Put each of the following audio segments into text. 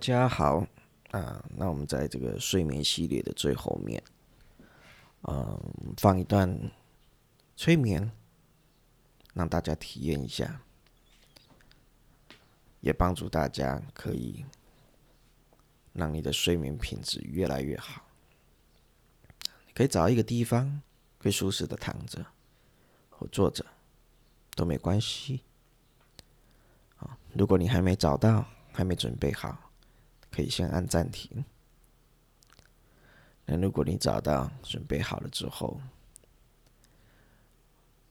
家好啊！那我们在这个睡眠系列的最后面，嗯，放一段催眠，让大家体验一下，也帮助大家可以让你的睡眠品质越来越好。可以找一个地方，可以舒适的躺着或坐着都没关系。啊，如果你还没找到，还没准备好。可以先按暂停。那如果你找到、准备好了之后，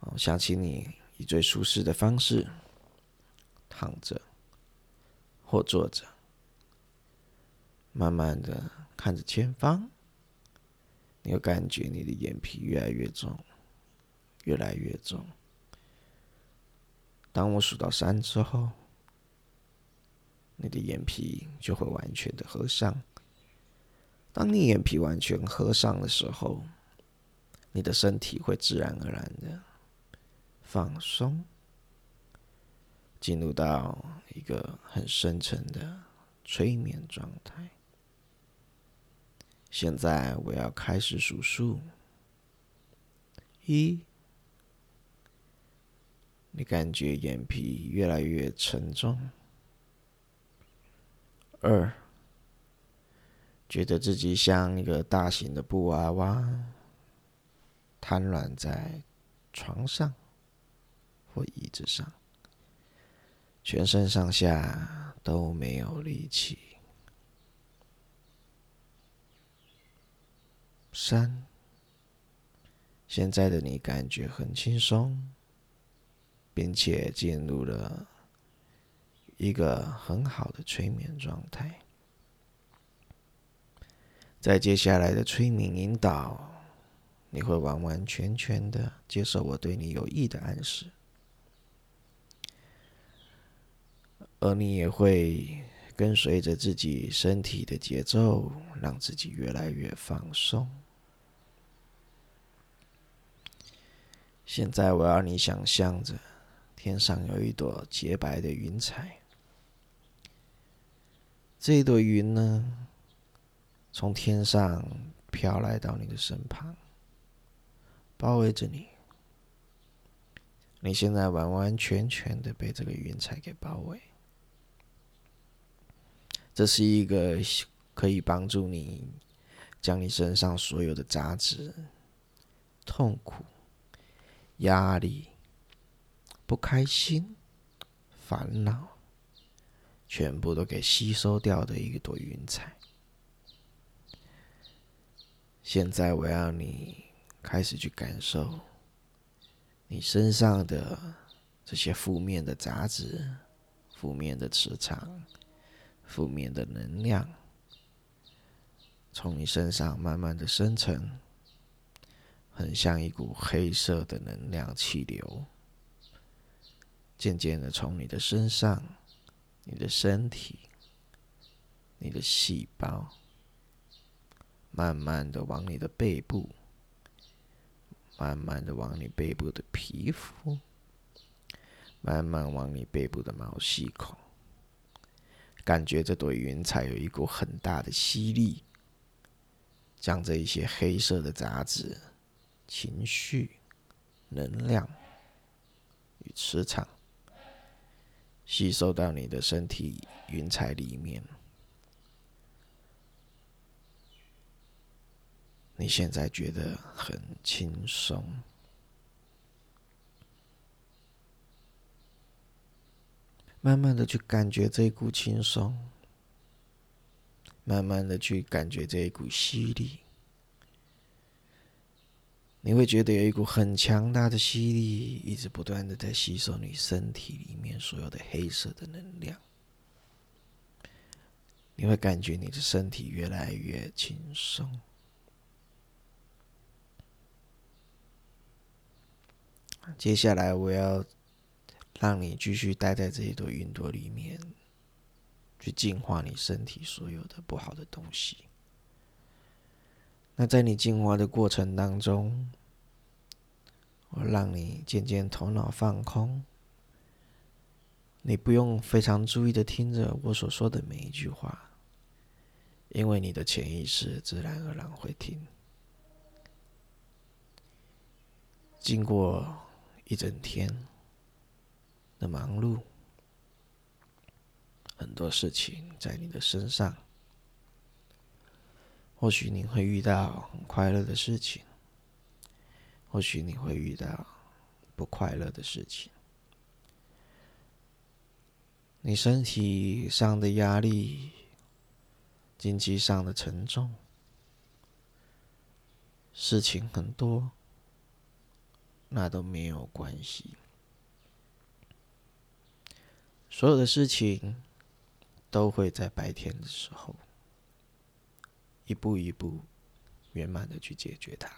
我，想请你以最舒适的方式躺着或坐着，慢慢的看着前方，你会感觉你的眼皮越来越重，越来越重。当我数到三之后。你的眼皮就会完全的合上。当你眼皮完全合上的时候，你的身体会自然而然的放松，进入到一个很深沉的催眠状态。现在我要开始数数，一，你感觉眼皮越来越沉重。二，觉得自己像一个大型的布娃娃，瘫软在床上或椅子上，全身上下都没有力气。三，现在的你感觉很轻松，并且进入了。一个很好的催眠状态，在接下来的催眠引导，你会完完全全的接受我对你有益的暗示，而你也会跟随着自己身体的节奏，让自己越来越放松。现在我要你想象着天上有一朵洁白的云彩。这朵云呢，从天上飘来到你的身旁，包围着你。你现在完完全全的被这个云彩给包围。这是一个可以帮助你将你身上所有的杂质、痛苦、压力、不开心、烦恼。全部都给吸收掉的一朵云彩。现在我要你开始去感受你身上的这些负面的杂质、负面的磁场、负面的能量，从你身上慢慢的生成，很像一股黑色的能量气流，渐渐的从你的身上。你的身体，你的细胞，慢慢的往你的背部，慢慢的往你背部的皮肤，慢慢往你背部的毛细孔，感觉这朵云彩有一股很大的吸力，将这一些黑色的杂质、情绪、能量与磁场。吸收到你的身体云彩里面，你现在觉得很轻松，慢慢的去感觉这一股轻松，慢慢的去感觉这一股吸力。你会觉得有一股很强大的吸力，一直不断的在吸收你身体里面所有的黑色的能量。你会感觉你的身体越来越轻松。接下来，我要让你继续待在这一朵云朵里面，去净化你身体所有的不好的东西。那在你进化的过程当中，我让你渐渐头脑放空，你不用非常注意的听着我所说的每一句话，因为你的潜意识自然而然会听。经过一整天的忙碌，很多事情在你的身上，或许你会遇到很快乐的事情，或许你会遇到不快乐的事情。你身体上的压力，经济上的沉重，事情很多。那都没有关系，所有的事情都会在白天的时候一步一步圆满的去解决它。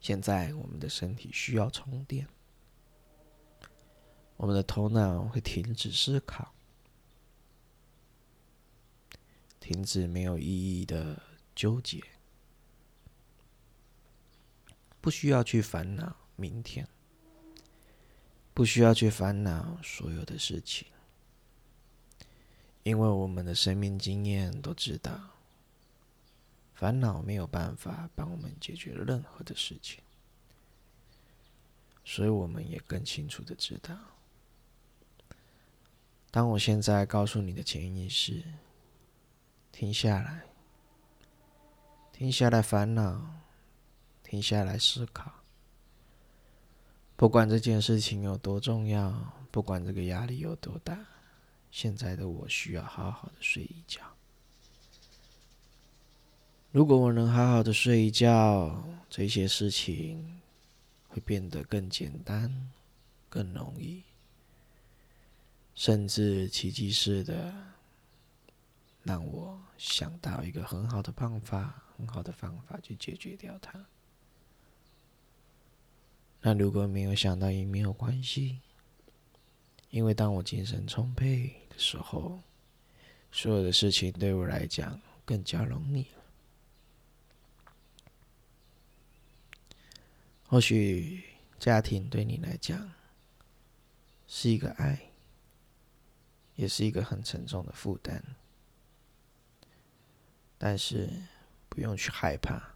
现在我们的身体需要充电，我们的头脑会停止思考，停止没有意义的纠结。不需要去烦恼明天，不需要去烦恼所有的事情，因为我们的生命经验都知道，烦恼没有办法帮我们解决任何的事情，所以我们也更清楚的知道，当我现在告诉你的潜意识，停下来，停下来烦恼。停下来思考，不管这件事情有多重要，不管这个压力有多大，现在的我需要好好的睡一觉。如果我能好好的睡一觉，这些事情会变得更简单、更容易，甚至奇迹似的让我想到一个很好的办法、很好的方法去解决掉它。那如果没有想到也没有关系，因为当我精神充沛的时候，所有的事情对我来讲更加容易了。或许家庭对你来讲是一个爱，也是一个很沉重的负担，但是不用去害怕。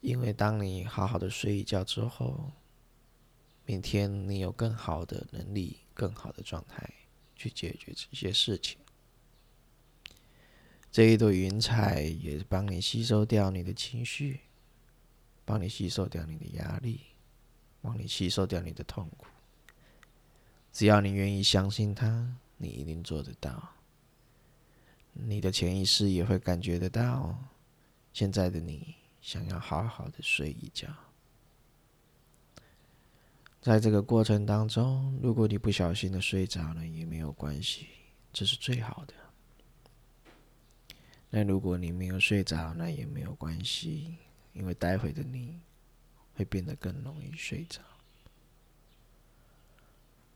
因为当你好好的睡一觉之后，明天你有更好的能力、更好的状态去解决这些事情。这一朵云彩也帮你吸收掉你的情绪，帮你吸收掉你的压力，帮你吸收掉你的痛苦。只要你愿意相信它，你一定做得到。你的潜意识也会感觉得到，现在的你。想要好好的睡一觉，在这个过程当中，如果你不小心的睡着了也没有关系，这是最好的。那如果你没有睡着，那也没有关系，因为待会的你会变得更容易睡着。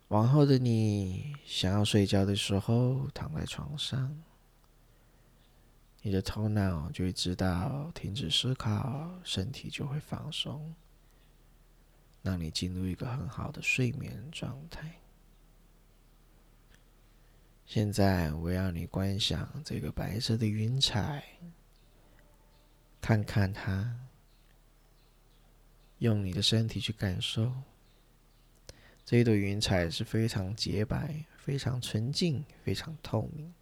往后的你想要睡觉的时候，躺在床上。你的头脑就会知道停止思考，身体就会放松，让你进入一个很好的睡眠状态。现在我要你观想这个白色的云彩，看看它，用你的身体去感受。这一朵云彩是非常洁白、非常纯净、非常透明。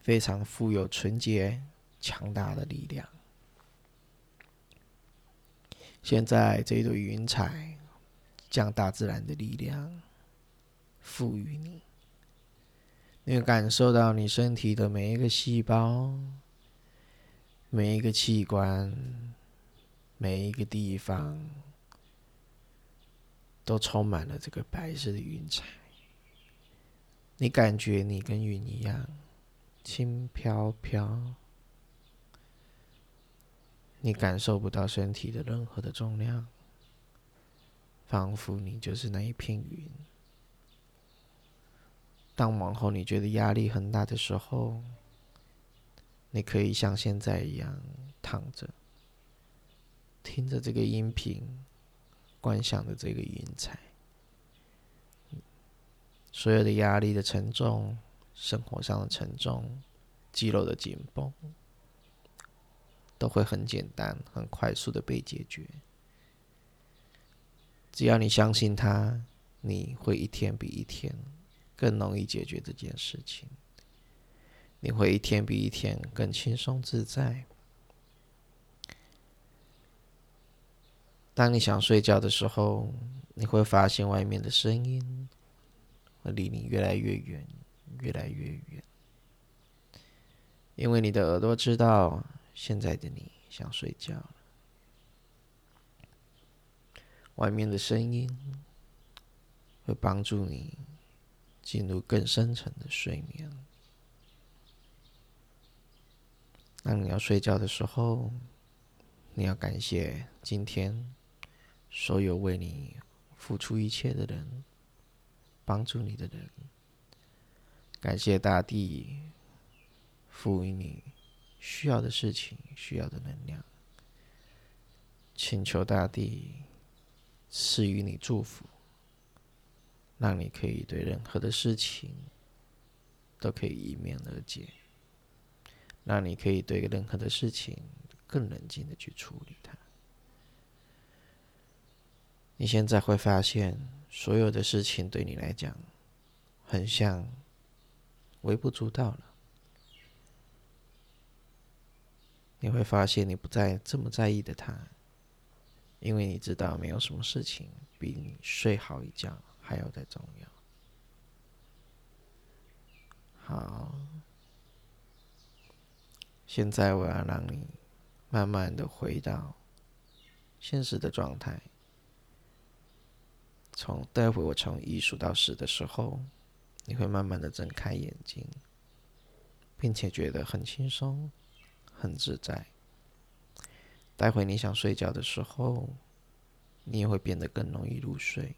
非常富有纯洁、强大的力量。现在这朵云彩将大自然的力量赋予你，你会感受到你身体的每一个细胞、每一个器官、每一个地方都充满了这个白色的云彩。你感觉你跟云一样。轻飘飘，你感受不到身体的任何的重量，仿佛你就是那一片云。当往后你觉得压力很大的时候，你可以像现在一样躺着，听着这个音频，观想着这个云彩，所有的压力的沉重。生活上的沉重、肌肉的紧绷，都会很简单、很快速的被解决。只要你相信它，你会一天比一天更容易解决这件事情。你会一天比一天更轻松自在。当你想睡觉的时候，你会发现外面的声音会离你越来越远，越来越远，因为你的耳朵知道现在的你想睡觉了。外面的声音会帮助你进入更深层的睡眠。当你要睡觉的时候，你要感谢今天所有为你付出一切的人，帮助你的人，感谢大地赋予你需要的事情、需要的能量，请求大地赐予你祝福，让你可以对任何的事情都可以迎面而解。让你可以对任何的事情更冷静的去处理它。你现在会发现，所有的事情对你来讲，很像微不足道了。你会发现，你不再这么在意的他，因为你知道，没有什么事情比你睡好一觉还要再重要。好。现在我要让你慢慢的回到现实的状态。从待会我从一数到十的时候，你会慢慢的睁开眼睛，并且觉得很轻松、很自在。待会你想睡觉的时候，你也会变得更容易入睡，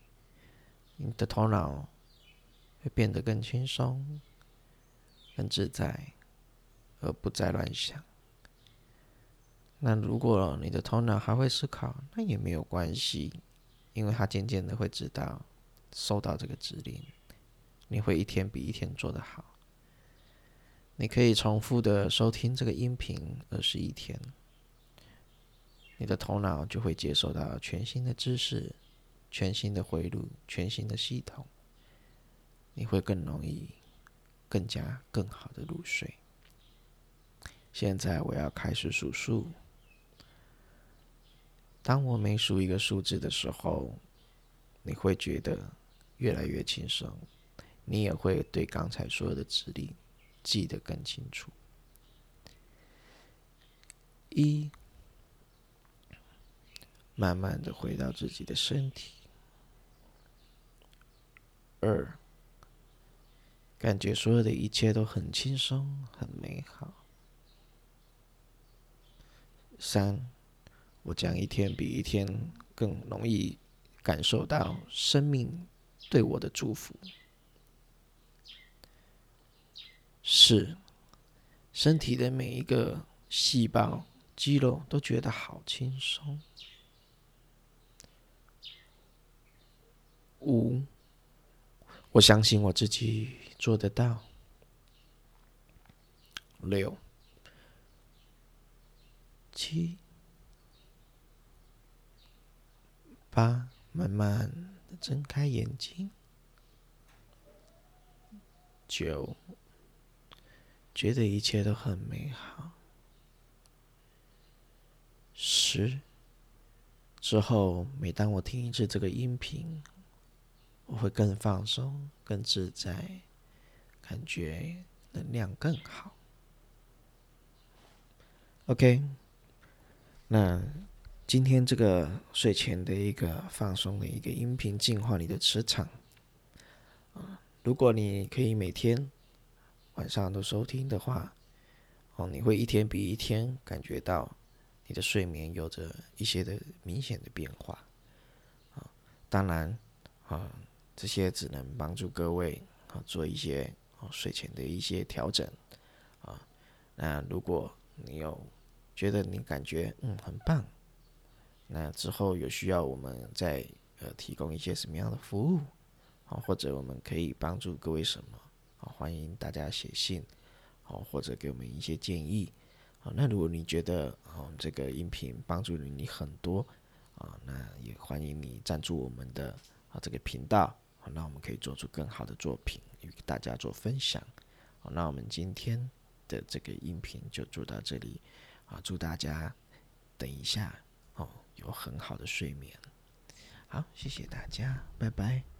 你的头脑会变得更轻松、更自在。而不再乱想。那如果你的头脑还会思考，那也没有关系，因为他渐渐的会知道收到这个指令，你会一天比一天做得好。你可以重复的收听这个音频二十一天，你的头脑就会接受到全新的知识、全新的回路、全新的系统，你会更容易、更加、更好的入睡。现在我要开始数数。当我每数一个数字的时候，你会觉得越来越轻松，你也会对刚才所有的指令记得更清楚。一，慢慢的回到自己的身体。二，感觉所有的一切都很轻松，很美好。三，我将一天比一天更容易感受到生命对我的祝福。四，身体的每一个细胞、肌肉都觉得好轻松。五，我相信我自己做得到。六。七、八，慢慢的睁开眼睛。九，觉得一切都很美好。十，之后每当我听一次这个音频，我会更放松、更自在，感觉能量更好。OK。那今天这个睡前的一个放松的一个音频，净化你的磁场！如果你可以每天晚上都收听的话，哦，你会一天比一天感觉到你的睡眠有着一些的明显的变化啊！当然啊，这些只能帮助各位啊做一些哦睡前的一些调整啊。那如果你有觉得你感觉嗯很棒，那之后有需要我们再呃提供一些什么样的服务啊，或者我们可以帮助各位什么，欢迎大家写信，好，或者给我们一些建议。好，那如果你觉得哦这个音频帮助了你很多啊，那也欢迎你赞助我们的啊这个频道，好，那我们可以做出更好的作品与大家做分享。好，那我们今天的这个音频就做到这里啊，祝大家等一下哦有很好的睡眠。好，谢谢大家，拜拜。